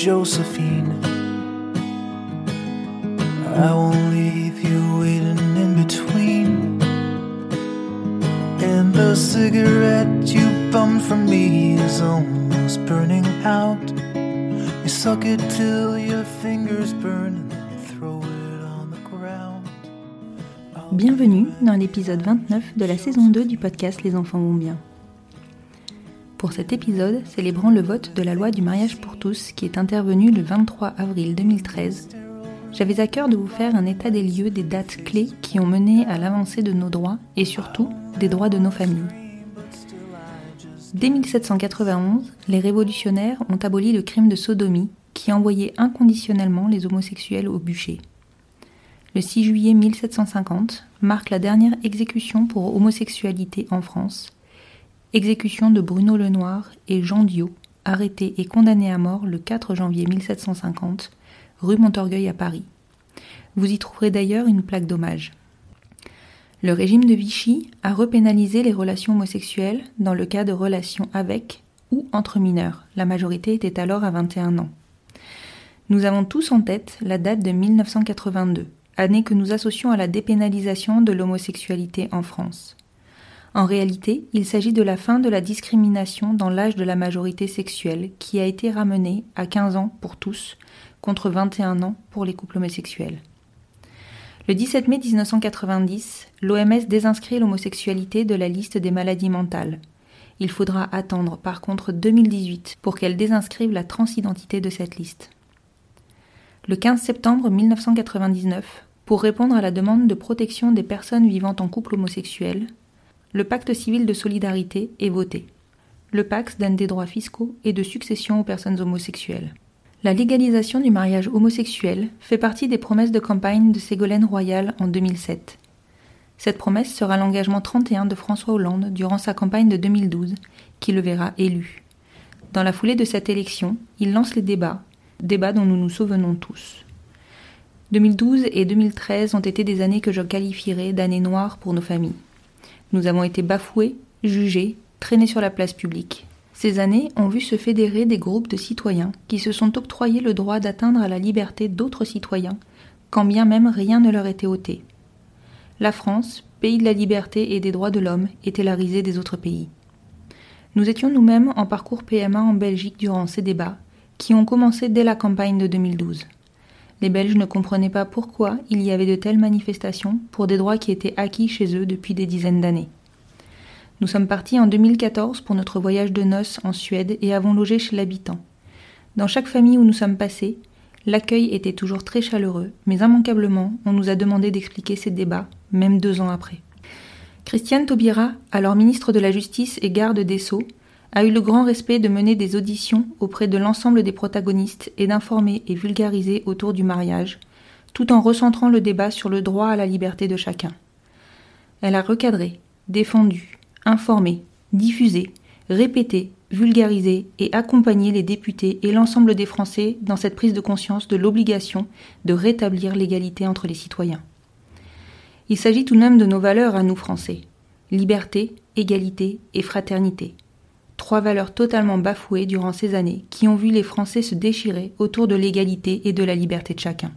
Josephine. I won't leave you waiting in between. And the cigarette you bummed from me is almost burning out. You suck it till your fingers burn and then you throw it on the ground. Bienvenue dans l'épisode 29 de la saison 2 du podcast Les enfants vont bien. Pour cet épisode, célébrant le vote de la loi du mariage pour tous qui est intervenu le 23 avril 2013, j'avais à cœur de vous faire un état des lieux des dates clés qui ont mené à l'avancée de nos droits et surtout des droits de nos familles. Dès 1791, les révolutionnaires ont aboli le crime de sodomie qui envoyait inconditionnellement les homosexuels au bûcher. Le 6 juillet 1750 marque la dernière exécution pour homosexualité en France, exécution de Bruno Lenoir et Jean Diot, arrêtés et condamnés à mort le 4 janvier 1750, rue Montorgueil à Paris. Vous y trouverez d'ailleurs une plaque d'hommage. Le régime de Vichy a repénalisé les relations homosexuelles dans le cas de relations avec ou entre mineurs. La majorité était alors à 21 ans. Nous avons tous en tête la date de 1982, année que nous associons à la dépénalisation de l'homosexualité en France. En réalité, il s'agit de la fin de la discrimination dans l'âge de la majorité sexuelle qui a été ramenée à 15 ans pour tous, contre 21 ans pour les couples homosexuels. Le 17 mai 1990, l'OMS désinscrit l'homosexualité de la liste des maladies mentales. Il faudra attendre par contre 2018 pour qu'elle désinscrive la transidentité de cette liste. Le 15 septembre 1999, pour répondre à la demande de protection des personnes vivant en couple homosexuel, le pacte civil de solidarité est voté. Le pacte donne des droits fiscaux et de succession aux personnes homosexuelles. La légalisation du mariage homosexuel fait partie des promesses de campagne de Ségolène Royal en 2007. Cette promesse sera l'engagement 31 de François Hollande durant sa campagne de 2012, qui le verra élu. Dans la foulée de cette élection, il lance les débats, débats dont nous nous souvenons tous. 2012 et 2013 ont été des années que je qualifierais d'années noires pour nos familles. Nous avons été bafoués, jugés, traînés sur la place publique. Ces années ont vu se fédérer des groupes de citoyens qui se sont octroyés le droit d'atteindre à la liberté d'autres citoyens, quand bien même rien ne leur était ôté. La France, pays de la liberté et des droits de l'homme, était la risée des autres pays. Nous étions nous-mêmes en parcours PMA en Belgique durant ces débats, qui ont commencé dès la campagne de 2012. Les Belges ne comprenaient pas pourquoi il y avait de telles manifestations pour des droits qui étaient acquis chez eux depuis des dizaines d'années. Nous sommes partis en 2014 pour notre voyage de noces en Suède et avons logé chez l'habitant. Dans chaque famille où nous sommes passés, l'accueil était toujours très chaleureux, mais immanquablement, on nous a demandé d'expliquer ces débats, même deux ans après. Christiane Taubira, alors ministre de la Justice et garde des Sceaux, a eu le grand respect de mener des auditions auprès de l'ensemble des protagonistes et d'informer et vulgariser autour du mariage, tout en recentrant le débat sur le droit à la liberté de chacun. Elle a recadré, défendu, informé, diffusé, répété, vulgarisé et accompagné les députés et l'ensemble des Français dans cette prise de conscience de l'obligation de rétablir l'égalité entre les citoyens. Il s'agit tout de même de nos valeurs à nous Français liberté, égalité et fraternité trois valeurs totalement bafouées durant ces années qui ont vu les Français se déchirer autour de l'égalité et de la liberté de chacun.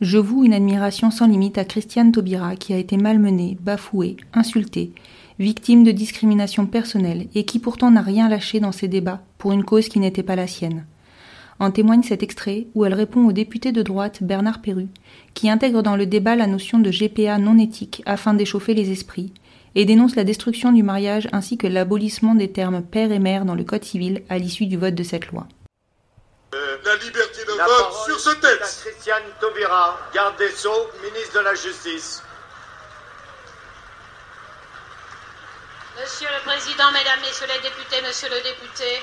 Je voue une admiration sans limite à Christiane Taubira qui a été malmenée, bafouée, insultée, victime de discrimination personnelle et qui pourtant n'a rien lâché dans ses débats pour une cause qui n'était pas la sienne. En témoigne cet extrait où elle répond au député de droite Bernard Perru, qui intègre dans le débat la notion de GPA non éthique afin d'échauffer les esprits, et dénonce la destruction du mariage ainsi que l'abolissement des termes père et mère dans le Code civil à l'issue du vote de cette loi. Euh, la liberté de vote sur ce texte. Christiane Taubira, garde des Sceaux, ministre de la Justice. Monsieur le Président, Mesdames, Messieurs les députés, Monsieur le député,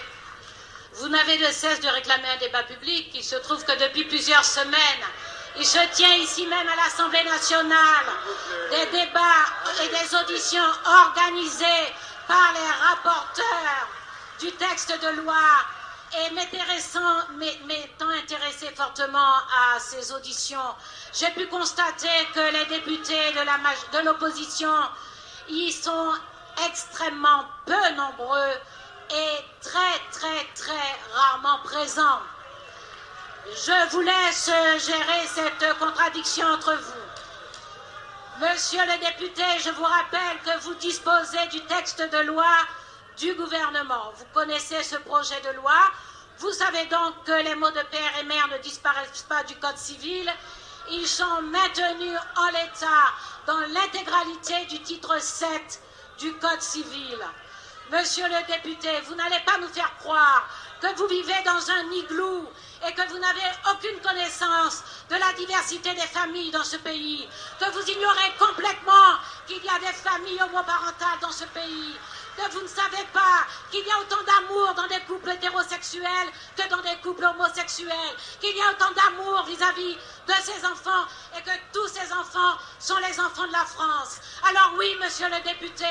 vous n'avez de cesse de réclamer un débat public. Il se trouve que depuis plusieurs semaines, il se tient ici même à l'Assemblée nationale des débats et des auditions organisées par les rapporteurs du texte de loi et m'étant intéressé fortement à ces auditions, j'ai pu constater que les députés de l'opposition y sont extrêmement peu nombreux et très très très rarement présents. Je vous laisse gérer cette contradiction entre vous. Monsieur le député, je vous rappelle que vous disposez du texte de loi du gouvernement. Vous connaissez ce projet de loi. Vous savez donc que les mots de père et mère ne disparaissent pas du Code civil. Ils sont maintenus en l'état dans l'intégralité du titre 7 du Code civil. Monsieur le député, vous n'allez pas nous faire croire que vous vivez dans un igloo et que vous n'avez aucune connaissance de la diversité des familles dans ce pays, que vous ignorez complètement qu'il y a des familles homoparentales dans ce pays, que vous ne savez pas qu'il y a autant d'amour dans des couples hétérosexuels que dans des couples homosexuels, qu'il y a autant d'amour vis-à-vis de ces enfants et que tous ces enfants sont les enfants de la France. Alors oui, monsieur le député,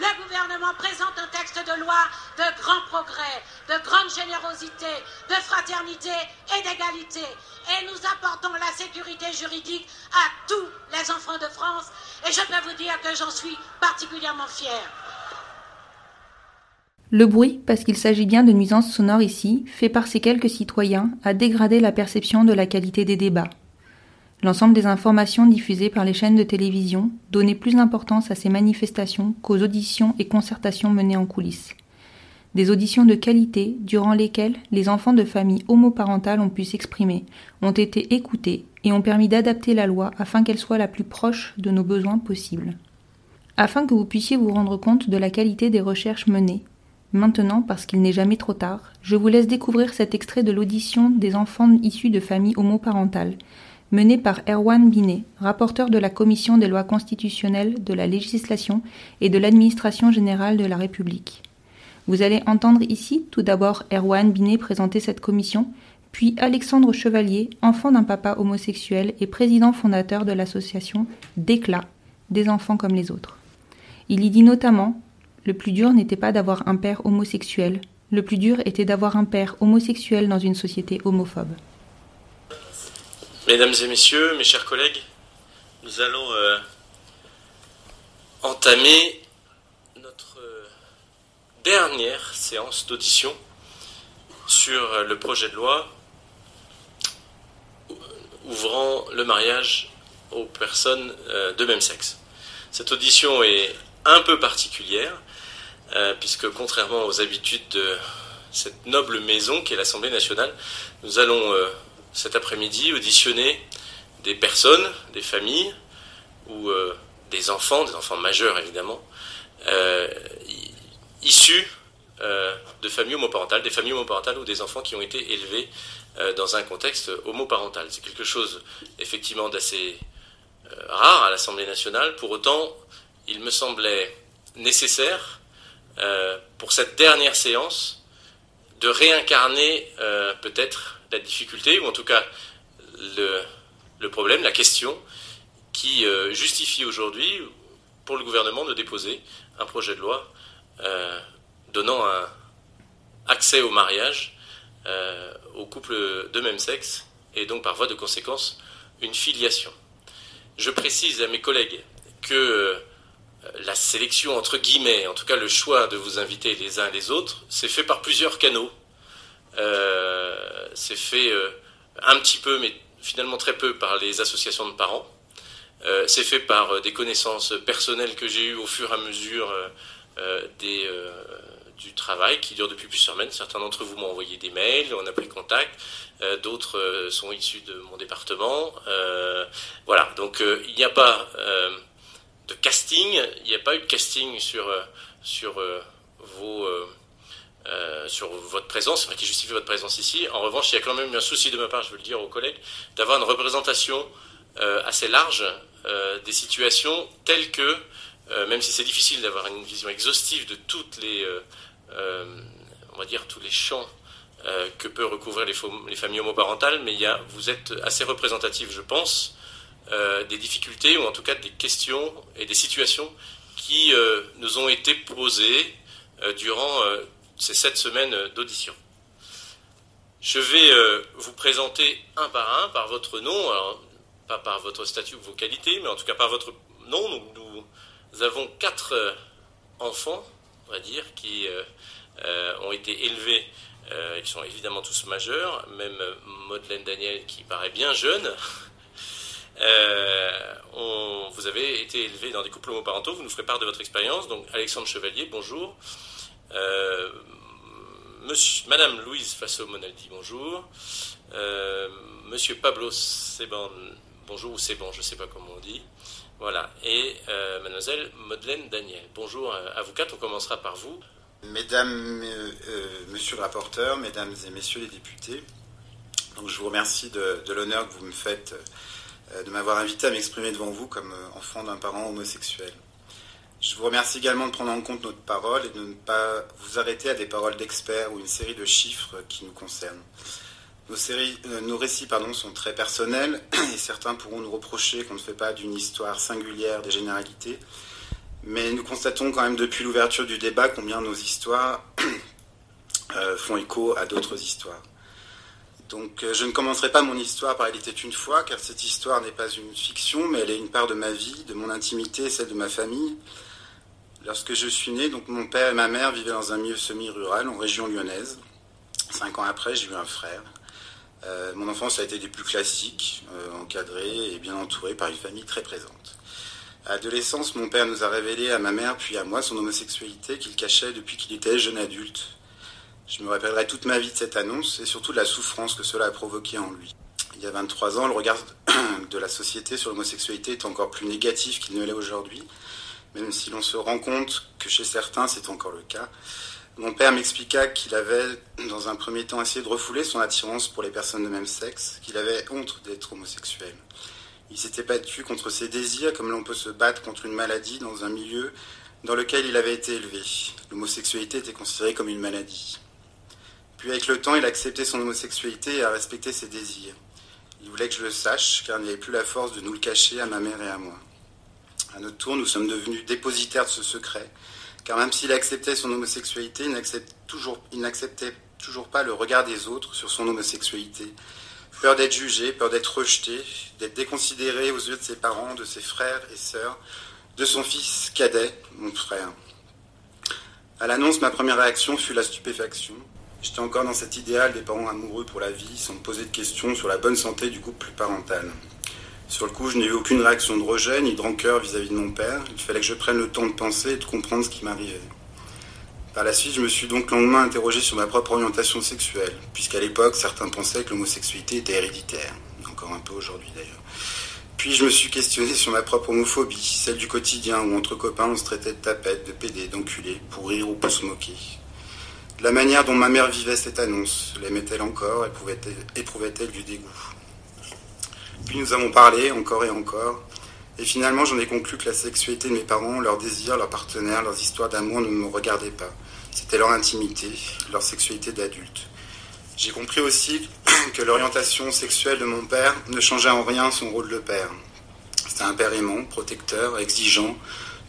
le gouvernement présente un texte de loi de grand progrès, de grande générosité, de fraternité et d'égalité. Et nous apportons la sécurité juridique à tous les enfants de France. Et je peux vous dire que j'en suis particulièrement fière. Le bruit, parce qu'il s'agit bien de nuisances sonores ici, fait par ces quelques citoyens à dégrader la perception de la qualité des débats. L'ensemble des informations diffusées par les chaînes de télévision donnait plus d'importance à ces manifestations qu'aux auditions et concertations menées en coulisses. Des auditions de qualité durant lesquelles les enfants de familles homoparentales ont pu s'exprimer, ont été écoutés et ont permis d'adapter la loi afin qu'elle soit la plus proche de nos besoins possibles. Afin que vous puissiez vous rendre compte de la qualité des recherches menées, maintenant, parce qu'il n'est jamais trop tard, je vous laisse découvrir cet extrait de l'audition des enfants issus de familles homoparentales, menée par Erwan Binet, rapporteur de la Commission des lois constitutionnelles, de la législation et de l'administration générale de la République. Vous allez entendre ici tout d'abord Erwan Binet présenter cette commission, puis Alexandre Chevalier, enfant d'un papa homosexuel et président fondateur de l'association Déclat, des enfants comme les autres. Il y dit notamment Le plus dur n'était pas d'avoir un père homosexuel, le plus dur était d'avoir un père homosexuel dans une société homophobe. Mesdames et messieurs, mes chers collègues, nous allons euh, entamer notre euh, dernière séance d'audition sur euh, le projet de loi ouvrant le mariage aux personnes de même sexe. Cette audition est un peu particulière, puisque contrairement aux habitudes de cette noble maison qu'est l'Assemblée nationale, nous allons cet après-midi auditionner des personnes, des familles, ou euh, des enfants, des enfants majeurs évidemment, euh, issus euh, de familles homoparentales, des familles homoparentales ou des enfants qui ont été élevés dans un contexte homoparental. C'est quelque chose effectivement d'assez rare à l'Assemblée nationale. Pour autant, il me semblait nécessaire pour cette dernière séance de réincarner peut-être la difficulté, ou en tout cas le, problème, la question, qui euh, justifie aujourd'hui pour le gouvernement de déposer un projet de loi euh, donnant un accès au mariage euh, aux couples de même sexe et donc par voie de conséquence une filiation. Je précise à mes collègues que la sélection entre guillemets, en tout cas le choix de vous inviter les uns les autres, c'est fait par plusieurs canaux euh, c'est fait euh, un petit peu, mais finalement très peu, par les associations de parents. c'est fait par des connaissances personnelles que j'ai eues au fur et à mesure du travail qui dure depuis plusieurs semaines. Certains d'entre vous m'ont envoyé des mails, on a pris contact. D'autres sont issus de mon département. voilà, donc il n'y a pas de casting, il n'y a pas eu de casting sur, sur vos euh, sur votre présence, qui justifie votre présence ici. En revanche, il y a quand même eu un souci de ma part, je veux le dire aux collègues, d'avoir une représentation euh, assez large euh, des situations telles que, même si c'est difficile d'avoir une vision exhaustive de toutes les, on va dire, tous les champs que peut recouvrir les, les, familles homoparentales, mais y a, vous êtes assez représentatif, je pense, des difficultés ou en tout cas des questions et des situations qui nous ont été posées durant ces sept semaines d'audition. Je vais euh, vous présenter un par un, par votre nom, pas par votre statut ou vos qualités, mais en tout cas par votre nom. Nous, avons quatre euh, enfants, on va dire, qui euh, ont été élevés, qui sont évidemment tous majeurs, même Madeleine Daniel qui paraît bien jeune. On, vous avez été élevé dans des couples homoparentaux, vous nous ferez part de votre expérience. Donc Alexandre Chevalier, bonjour. Euh, Madame Louise Fasso-Monaldi, bonjour. Euh, monsieur Pablo Seban, bonjour, ou Seban, je ne sais pas comment on dit. Voilà. Et euh, Mademoiselle Madeleine Daniel. Bonjour à vous quatre, on commencera par vous. Mesdames, Monsieur le rapporteur, Mesdames et Messieurs les députés, donc je vous remercie de l'honneur que vous me faites de m'avoir invité à m'exprimer devant vous comme enfant d'un parent homosexuel. Je vous remercie également de prendre en compte notre parole et de ne pas vous arrêter à des paroles d'experts ou une série de chiffres qui nous concernent. Nos, euh, récits pardon, sont très personnels et certains pourront nous reprocher qu'on ne fait pas d'une histoire singulière des généralités. Mais nous constatons quand même depuis l'ouverture du débat combien nos histoires euh, font écho à d'autres histoires. Donc euh, je ne commencerai pas mon histoire par Il était une fois, car cette histoire n'est pas une fiction, mais elle est une part de ma vie, de mon intimité celle de ma famille. Lorsque je suis né, donc mon père et ma mère vivaient dans un milieu semi-rural en région lyonnaise. Cinq ans après, j'ai eu un frère. Euh, mon enfance a été des plus classiques, euh, encadrée et bien entourée par une famille très présente. À l'adolescence, mon père nous a révélé à ma mère puis à moi son homosexualité qu'il cachait depuis qu'il était jeune adulte. Je me rappellerai toute ma vie de cette annonce et surtout de la souffrance que cela a provoqué en lui. Il y a 23 ans, le regard de la société sur l'homosexualité est encore plus négatif qu'il ne l'est aujourd'hui même si l'on se rend compte que chez certains c'est encore le cas. Mon père m'expliqua qu'il avait, dans un premier temps, essayé de refouler son attirance pour les personnes de même sexe, qu'il avait honte d'être homosexuel. Il s'était battu contre ses désirs comme l'on peut se battre contre une maladie dans un milieu dans lequel il avait été élevé. L'homosexualité était considérée comme une maladie. Puis avec le temps, il a accepté son homosexualité et a respecté ses désirs. Il voulait que je le sache, car il n'y avait plus la force de nous le cacher à ma mère et à moi. À notre tour, nous sommes devenus dépositaires de ce secret, car même s'il acceptait son homosexualité, il n'acceptait toujours, toujours pas le regard des autres sur son homosexualité. Peur d'être jugé, peur d'être rejeté, d'être déconsidéré aux yeux de ses parents, de ses frères et sœurs, de son fils cadet, mon frère. À l'annonce, ma première réaction fut la stupéfaction. J'étais encore dans cet idéal des parents amoureux pour la vie, sans me poser de questions sur la bonne santé du couple parental. Sur le coup, je n'ai eu aucune réaction de rejet ni de rancœur vis-à-vis de mon père. Il fallait que je prenne le temps de penser et de comprendre ce qui m'arrivait. Par la suite, je me suis donc longuement interrogé sur ma propre orientation sexuelle, puisqu'à l'époque, certains pensaient que l'homosexualité était héréditaire, encore un peu aujourd'hui d'ailleurs. Puis je me suis questionné sur ma propre homophobie, celle du quotidien où entre copains on se traitait de tapette, de pédé, d'enculé, pour rire ou pour se moquer. La manière dont ma mère vivait cette annonce, l'aimait-elle encore, éprouvait-elle du dégoût? Puis nous avons parlé encore et encore. Et finalement, j'en ai conclu que la sexualité de mes parents, leurs désirs, leurs partenaires, leurs histoires d'amour ne me regardaient pas. C'était leur intimité, leur sexualité d'adulte. J'ai compris aussi que l'orientation sexuelle de mon père ne changeait en rien son rôle de père. C'était un père aimant, protecteur, exigeant,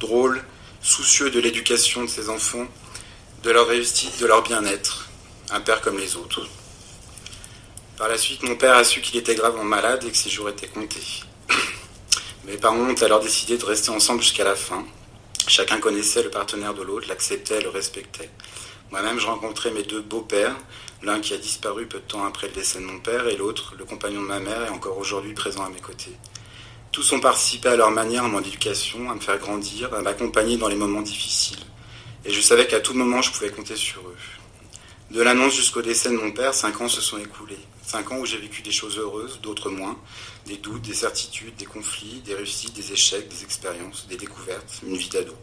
drôle, soucieux de l'éducation de ses enfants, de leur réussite, de leur bien-être. Un père comme les autres. Par la suite, mon père a su qu'il était gravement malade et que ses jours étaient comptés. Mes parents ont alors décidé de rester ensemble jusqu'à la fin. Chacun connaissait le partenaire de l'autre, l'acceptait, le respectait. Moi-même, je rencontrais mes deux beaux-pères, l'un qui a disparu peu de temps après le décès de mon père et l'autre, le compagnon de ma mère, est encore aujourd'hui présent à mes côtés. Tous ont participé à leur manière à mon éducation, à me faire grandir, à m'accompagner dans les moments difficiles. Et je savais qu'à tout moment, je pouvais compter sur eux. De l'annonce jusqu'au décès de mon père, cinq ans se sont écoulés. Cinq ans où j'ai vécu des choses heureuses, d'autres moins, des doutes, des certitudes, des conflits, des réussites, des échecs, des expériences, des découvertes, une vie d'ado.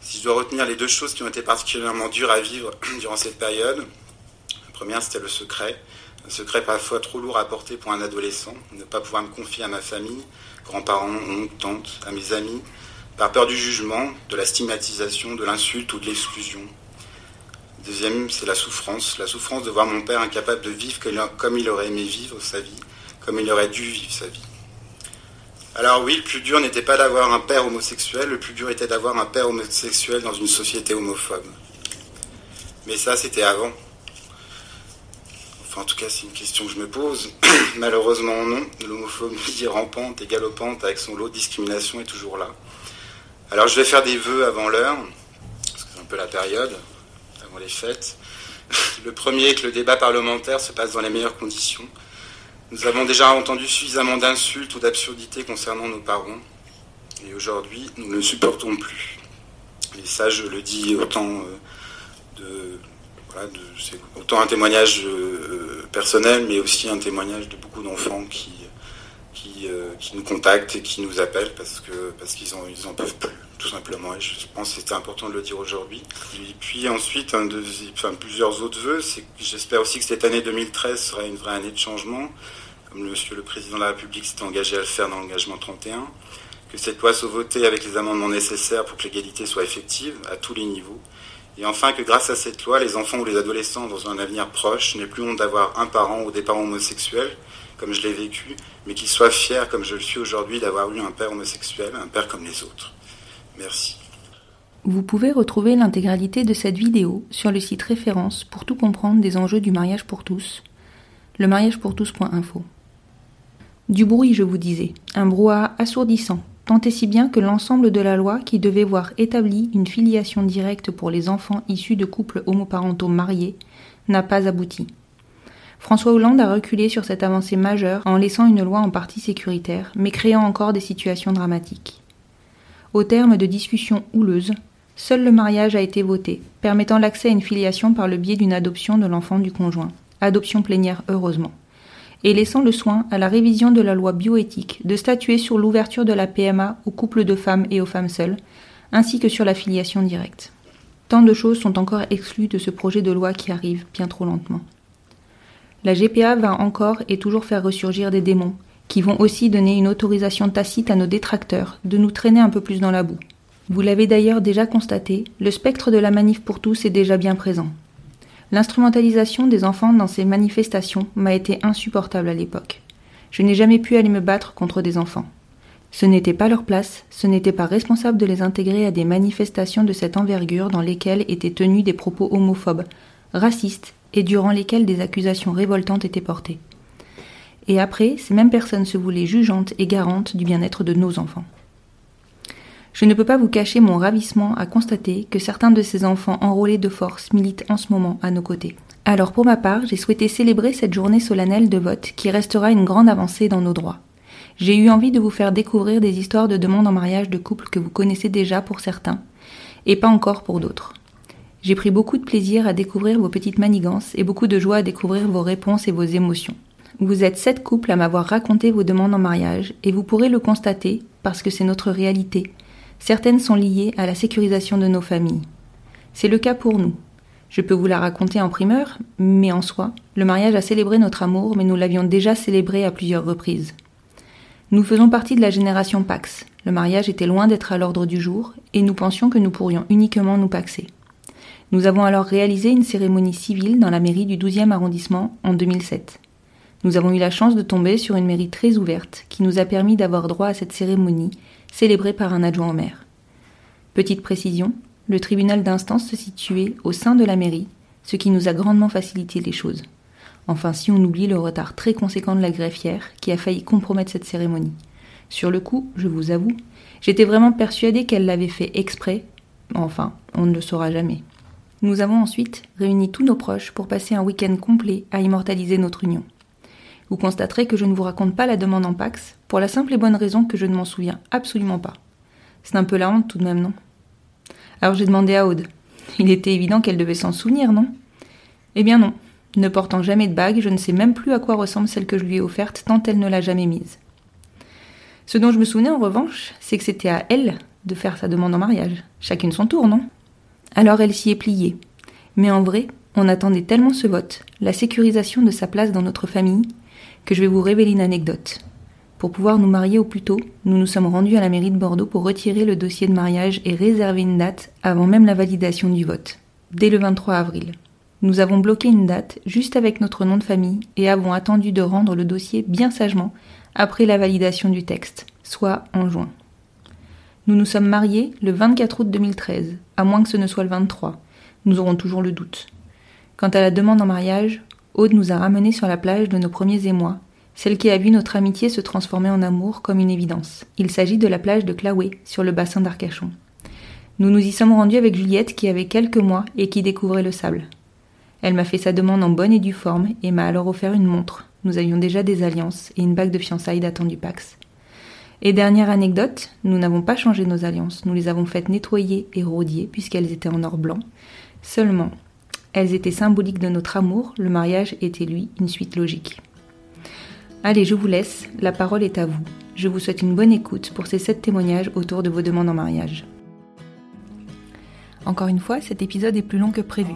Si je dois retenir les deux choses qui ont été particulièrement dures à vivre durant cette période, la première c'était le secret, un secret parfois trop lourd à porter pour un adolescent, ne pas pouvoir me confier à ma famille, grands-parents, oncles, tantes, à mes amis, par peur du jugement, de la stigmatisation, de l'insulte ou de l'exclusion, Deuxième, c'est la souffrance. La souffrance de voir mon père incapable de vivre comme il aurait aimé vivre sa vie, comme il aurait dû vivre sa vie. Alors oui, le plus dur n'était pas d'avoir un père homosexuel, le plus dur était d'avoir un père homosexuel dans une société homophobe. Mais ça, c'était avant. Enfin, en tout cas, c'est une question que je me pose. Malheureusement, non. L'homophobie rampante et galopante avec son lot de discrimination est toujours là. Alors, je vais faire des vœux avant l'heure, parce que c'est un peu la période les fêtes. Le premier est que le débat parlementaire se passe dans les meilleures conditions. Nous avons déjà entendu suffisamment d'insultes ou d'absurdités concernant nos parents. Et aujourd'hui, nous ne supportons plus. Et ça, je le dis autant euh, autant un témoignage euh, personnel, mais aussi un témoignage de beaucoup d'enfants qui, qui, euh, qui, nous contactent et qui nous appellent parce que parce qu'ils en, ils en peuvent plus tout simplement. Et je pense que c'était important de le dire aujourd'hui. Et puis ensuite, plusieurs autres vœux, c'est j'espère aussi que cette année 2013 sera une vraie année de changement, comme Monsieur le Président de la République s'est engagé à le faire dans l'engagement 31, que cette loi soit votée avec les amendements nécessaires pour que l'égalité soit effective à tous les niveaux. Et enfin, que grâce à cette loi, les enfants ou les adolescents dans un avenir proche n'aient plus honte d'avoir un parent ou des parents homosexuels, comme je l'ai vécu, mais qu'ils soient fiers, comme je le suis aujourd'hui, d'avoir eu un père homosexuel, un père comme les autres. Merci. Vous pouvez retrouver l'intégralité de cette vidéo sur le site référence pour tout comprendre des enjeux du mariage pour tous, le mariagepourtous.info. Du bruit, je vous disais, un brouhaha assourdissant, tant et si bien que l'ensemble de la loi qui devait voir établie une filiation directe pour les enfants issus de couples homoparentaux mariés n'a pas abouti. François Hollande a reculé sur cette avancée majeure en laissant une loi en partie sécuritaire, mais créant encore des situations dramatiques. Au terme de discussions houleuses, seul le mariage a été voté, permettant l'accès à une filiation par le biais d'une adoption de l'enfant du conjoint, adoption plénière heureusement, et laissant le soin à la révision de la loi bioéthique de statuer sur l'ouverture de la PMA aux couples de femmes et aux femmes seules, ainsi que sur la filiation directe. Tant de choses sont encore exclues de ce projet de loi qui arrive bien trop lentement. La GPA va encore et toujours faire ressurgir des démons, qui vont aussi donner une autorisation tacite à nos détracteurs de nous traîner un peu plus dans la boue. Vous l'avez d'ailleurs déjà constaté, le spectre de la manif pour tous est déjà bien présent. L'instrumentalisation des enfants dans ces manifestations m'a été insupportable à l'époque. Je n'ai jamais pu aller me battre contre des enfants. Ce n'était pas leur place, ce n'était pas responsable de les intégrer à des manifestations de cette envergure dans lesquelles étaient tenus des propos homophobes, racistes et durant lesquelles des accusations révoltantes étaient portées. Et après, ces mêmes personnes se voulaient jugeantes et garantes du bien-être de nos enfants. Je ne peux pas vous cacher mon ravissement à constater que certains de ces enfants enrôlés de force militent en ce moment à nos côtés. Alors pour ma part, j'ai souhaité célébrer cette journée solennelle de vote qui restera une grande avancée dans nos droits. J'ai eu envie de vous faire découvrir des histoires de demandes en mariage de couples que vous connaissez déjà pour certains, et pas encore pour d'autres. J'ai pris beaucoup de plaisir à découvrir vos petites manigances et beaucoup de joie à découvrir vos réponses et vos émotions. Vous êtes sept couples à m'avoir raconté vos demandes en mariage et vous pourrez le constater parce que c'est notre réalité. Certaines sont liées à la sécurisation de nos familles. C'est le cas pour nous. Je peux vous la raconter en primeur, mais en soi, le mariage a célébré notre amour, mais nous l'avions déjà célébré à plusieurs reprises. Nous faisons partie de la génération Pax. Le mariage était loin d'être à l'ordre du jour, et nous pensions que nous pourrions uniquement nous paxer. Nous avons alors réalisé une cérémonie civile dans la mairie du 12e arrondissement en 2007. Nous avons eu la chance de tomber sur une mairie très ouverte qui nous a permis d'avoir droit à cette cérémonie célébrée par un adjoint au maire. Petite précision, le tribunal d'instance se situait au sein de la mairie, ce qui nous a grandement facilité les choses. Enfin, si on oublie le retard très conséquent de la greffière qui a failli compromettre cette cérémonie. Sur le coup, je vous avoue, j'étais vraiment persuadée qu'elle l'avait fait exprès. Enfin, on ne le saura jamais. Nous avons ensuite réuni tous nos proches pour passer un week-end complet à immortaliser notre union. Vous constaterez que je ne vous raconte pas la demande en Pax pour la simple et bonne raison que je ne m'en souviens absolument pas. C'est un peu la honte tout de même, non? Alors j'ai demandé à Aude. Il était évident qu'elle devait s'en souvenir, non? Eh bien non. Ne portant jamais de bague, je ne sais même plus à quoi ressemble celle que je lui ai offerte tant elle ne l'a jamais mise. Ce dont je me souvenais en revanche, c'est que c'était à elle de faire sa demande en mariage. Chacune son tour, non? Alors elle s'y est pliée. Mais en vrai, on attendait tellement ce vote, la sécurisation de sa place dans notre famille, que je vais vous révéler une anecdote. Pour pouvoir nous marier au plus tôt, nous nous sommes rendus à la mairie de Bordeaux pour retirer le dossier de mariage et réserver une date avant même la validation du vote, dès le 23 avril. Nous avons bloqué une date juste avec notre nom de famille et avons attendu de rendre le dossier bien sagement après la validation du texte, soit en juin. Nous nous sommes mariés le 24 août 2013, à moins que ce ne soit le 23. Nous aurons toujours le doute. Quant à la demande en mariage, Aude nous a ramenés sur la plage de nos premiers émois, celle qui a vu notre amitié se transformer en amour comme une évidence. Il s'agit de la plage de Claoué, sur le bassin d'Arcachon. Nous nous y sommes rendus avec Juliette qui avait quelques mois et qui découvrait le sable. Elle m'a fait sa demande en bonne et due forme et m'a alors offert une montre. Nous avions déjà des alliances et une bague de fiançailles datant du Pax. Et dernière anecdote, nous n'avons pas changé nos alliances, nous les avons faites nettoyer et rodier puisqu'elles étaient en or blanc. Seulement, elles étaient symboliques de notre amour, le mariage était lui une suite logique. Allez, je vous laisse, la parole est à vous. Je vous souhaite une bonne écoute pour ces sept témoignages autour de vos demandes en mariage. Encore une fois, cet épisode est plus long que prévu.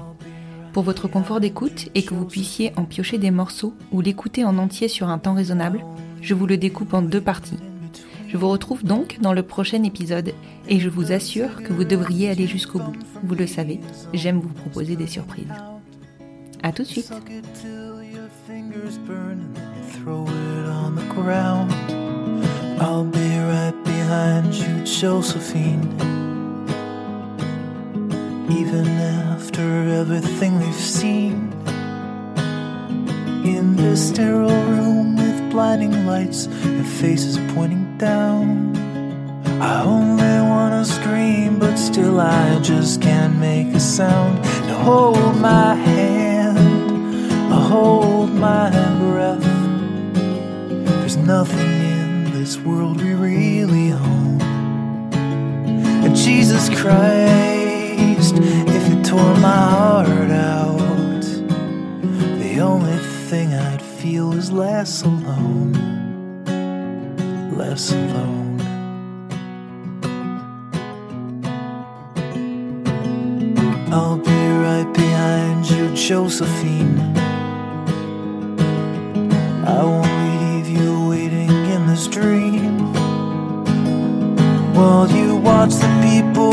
Pour votre confort d'écoute et que vous puissiez en piocher des morceaux ou l'écouter en entier sur un temps raisonnable, je vous le découpe en deux parties. Je vous retrouve donc dans le prochain épisode et je vous assure que vous devriez aller jusqu'au bout. Vous le savez, j'aime vous proposer des surprises. A tout de suite. Even after everything they've seen in this sterile room blinding lights and faces pointing down. I only wanna scream, but still I just can't make a sound. Now hold my hand, I hold my breath. There's nothing in this world we really own. And Jesus Christ, if you tore my heart out, the only thing I'd feel is less alone less alone. I'll be right behind you, Josephine. I won't leave you waiting in this dream. While you watch the people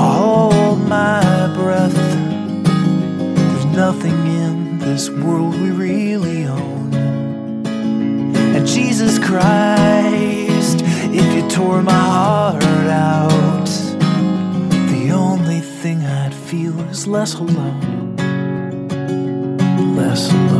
hold my breath. There's nothing in this world we really own. And Jesus Christ, if you tore my heart out, the only thing I'd feel is less alone. Less alone.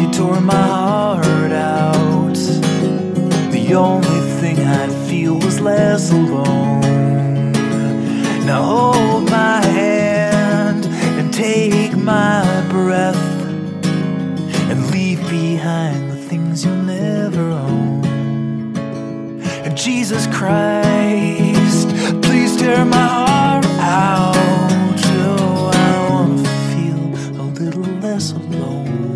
you tore my heart out, the only thing I'd feel was less alone. Now hold my hand and take my breath and leave behind the things you'll never own. And Jesus Christ, please tear my heart out. Oh, I wanna feel a little less alone,